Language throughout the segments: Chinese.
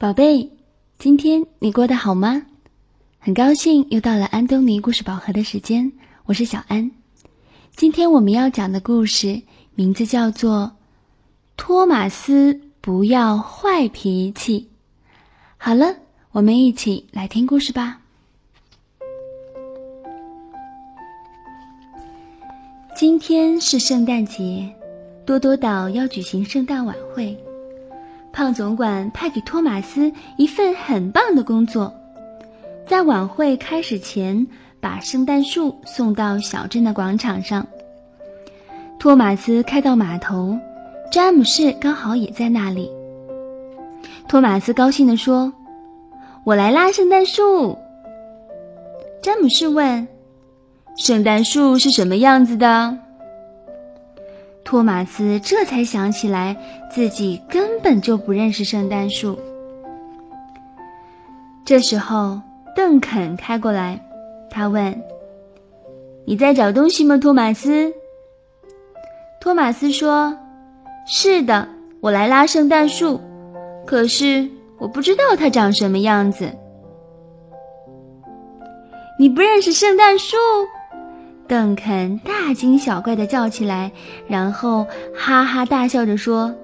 宝贝，今天你过得好吗？很高兴又到了安东尼故事宝盒的时间，我是小安。今天我们要讲的故事名字叫做《托马斯不要坏脾气》。好了，我们一起来听故事吧。今天是圣诞节，多多岛要举行圣诞晚会。胖总管派给托马斯一份很棒的工作，在晚会开始前，把圣诞树送到小镇的广场上。托马斯开到码头，詹姆士刚好也在那里。托马斯高兴地说：“我来拉圣诞树。”詹姆士问：“圣诞树是什么样子的？”托马斯这才想起来，自己根本就不认识圣诞树。这时候，邓肯开过来，他问：“你在找东西吗，托马斯？”托马斯说：“是的，我来拉圣诞树，可是我不知道它长什么样子。”你不认识圣诞树？邓肯大惊小怪的叫起来，然后哈哈大笑着说：“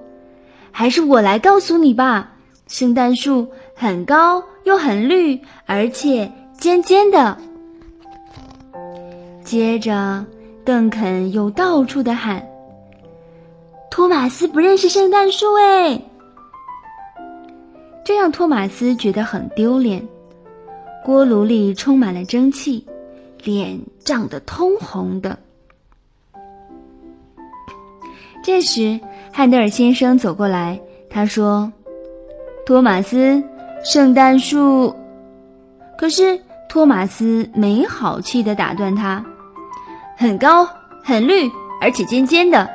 还是我来告诉你吧，圣诞树很高又很绿，而且尖尖的。”接着，邓肯又到处的喊：“托马斯不认识圣诞树哎！”这让托马斯觉得很丢脸。锅炉里充满了蒸汽。脸涨得通红的。这时，汉德尔先生走过来，他说：“托马斯，圣诞树。”可是托马斯没好气的打断他：“很高，很绿，而且尖尖的。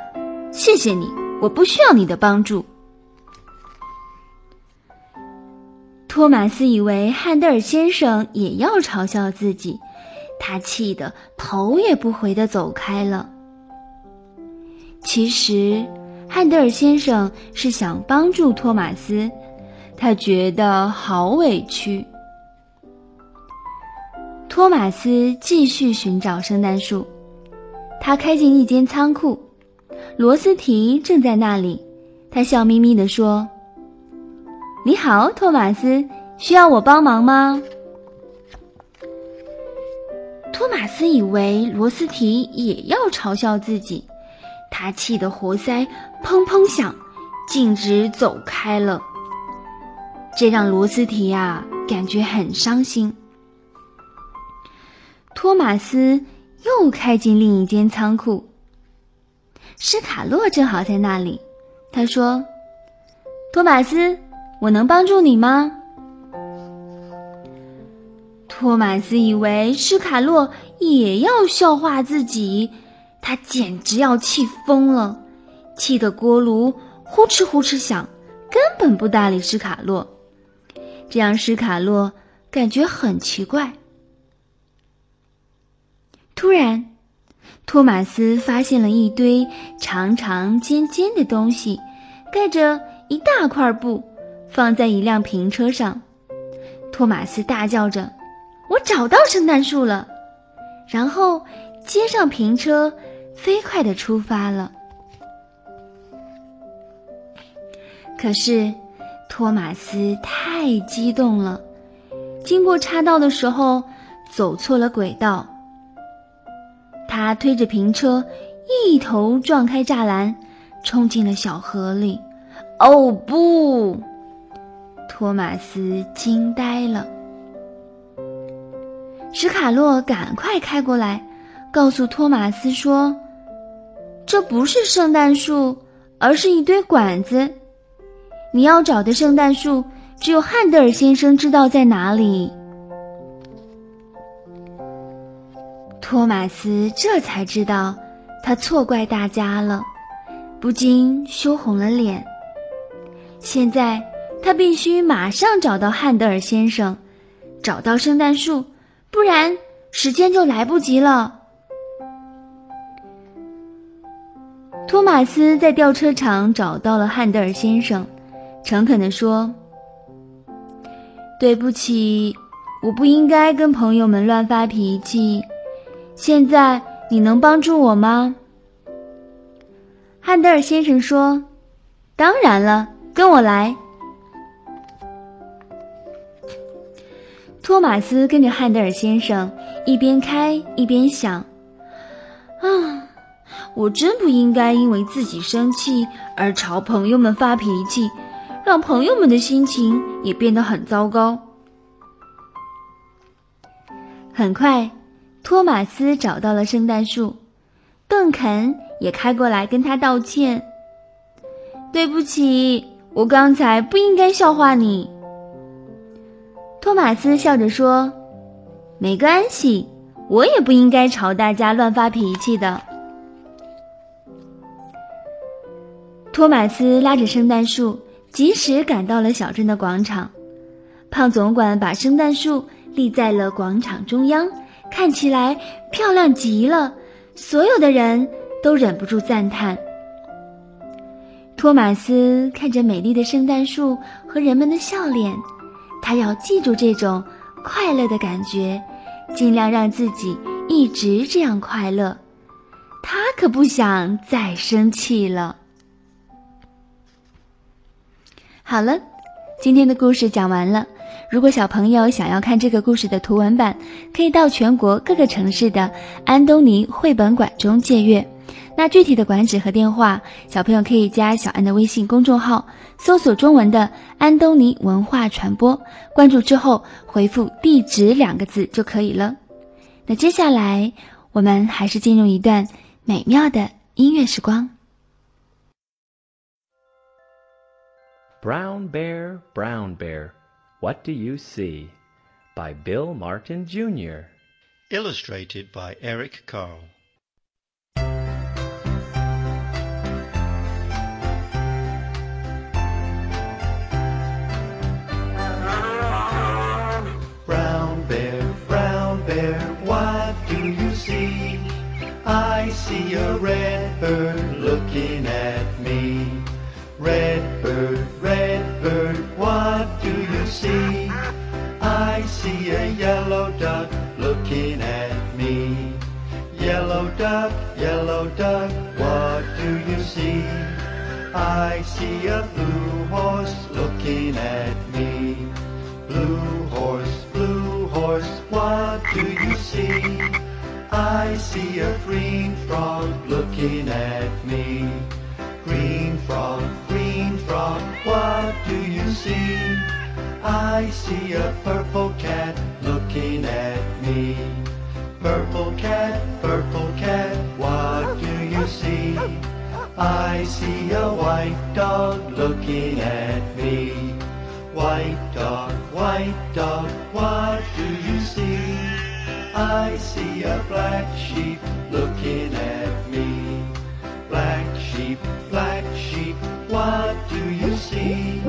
谢谢你，我不需要你的帮助。”托马斯以为汉德尔先生也要嘲笑自己。他气得头也不回的走开了。其实，汉德尔先生是想帮助托马斯，他觉得好委屈。托马斯继续寻找圣诞树，他开进一间仓库，罗斯提正在那里。他笑眯眯地说：“你好，托马斯，需要我帮忙吗？”托马斯以为罗斯提也要嘲笑自己，他气得活塞砰砰响，径直走开了。这让罗斯提呀感觉很伤心。托马斯又开进另一间仓库，斯卡洛正好在那里。他说：“托马斯，我能帮助你吗？”托马斯以为施卡洛也要笑话自己，他简直要气疯了，气得锅炉呼哧呼哧响，根本不搭理施卡洛。这让施卡洛感觉很奇怪。突然，托马斯发现了一堆长长尖尖的东西，盖着一大块布，放在一辆平车上。托马斯大叫着。我找到圣诞树了，然后接上平车，飞快的出发了。可是，托马斯太激动了，经过岔道的时候走错了轨道。他推着平车，一头撞开栅栏，冲进了小河里。哦不！托马斯惊呆了。史卡洛赶快开过来，告诉托马斯说：“这不是圣诞树，而是一堆管子。你要找的圣诞树，只有汉德尔先生知道在哪里。”托马斯这才知道，他错怪大家了，不禁羞红了脸。现在他必须马上找到汉德尔先生，找到圣诞树。不然时间就来不及了。托马斯在吊车厂找到了汉德尔先生，诚恳地说：“对不起，我不应该跟朋友们乱发脾气。现在你能帮助我吗？”汉德尔先生说：“当然了，跟我来。”托马斯跟着汉德尔先生一边开一边想：“啊，我真不应该因为自己生气而朝朋友们发脾气。”让朋友们的心情也变得很糟糕。很快，托马斯找到了圣诞树，邓肯也开过来跟他道歉：“对不起，我刚才不应该笑话你。”托马斯笑着说：“没关系，我也不应该朝大家乱发脾气的。”托马斯拉着圣诞树。及时赶到了小镇的广场，胖总管把圣诞树立在了广场中央，看起来漂亮极了。所有的人都忍不住赞叹。托马斯看着美丽的圣诞树和人们的笑脸，他要记住这种快乐的感觉，尽量让自己一直这样快乐。他可不想再生气了。好了，今天的故事讲完了。如果小朋友想要看这个故事的图文版，可以到全国各个城市的安东尼绘本馆中借阅。那具体的馆址和电话，小朋友可以加小安的微信公众号，搜索中文的“安东尼文化传播”，关注之后回复“地址”两个字就可以了。那接下来我们还是进入一段美妙的音乐时光。Brown Bear, Brown Bear, What Do You See? by Bill Martin Jr. Illustrated by Eric Carle. Looking at me. Yellow duck, yellow duck, what do you see? I see a blue horse looking at me. Blue horse, blue horse, what do you see? I see a green frog looking at me. Green frog, green frog, what do you see? I see a purple cat looking at me. Purple cat, purple cat, what do you see? I see a white dog looking at me. White dog, white dog, what do you see? I see a black sheep looking at me. Black sheep, black sheep, what do you see?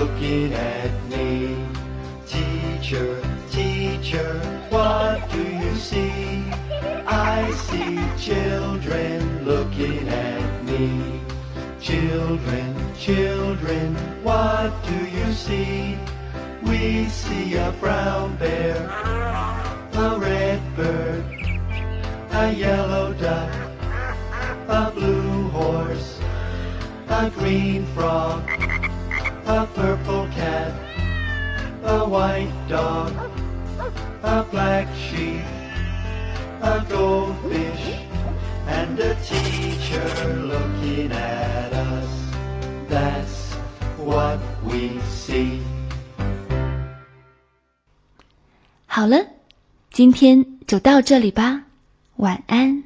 Looking at me. Teacher, teacher, what do you see? I see children looking at me. Children, children, what do you see? We see a brown bear, a red bird, a yellow duck, a blue horse, a green frog, a purple cat, a white dog, a black sheep, a goldfish, and a teacher looking at us. That's what we see. 好了，今天就到这里吧，晚安。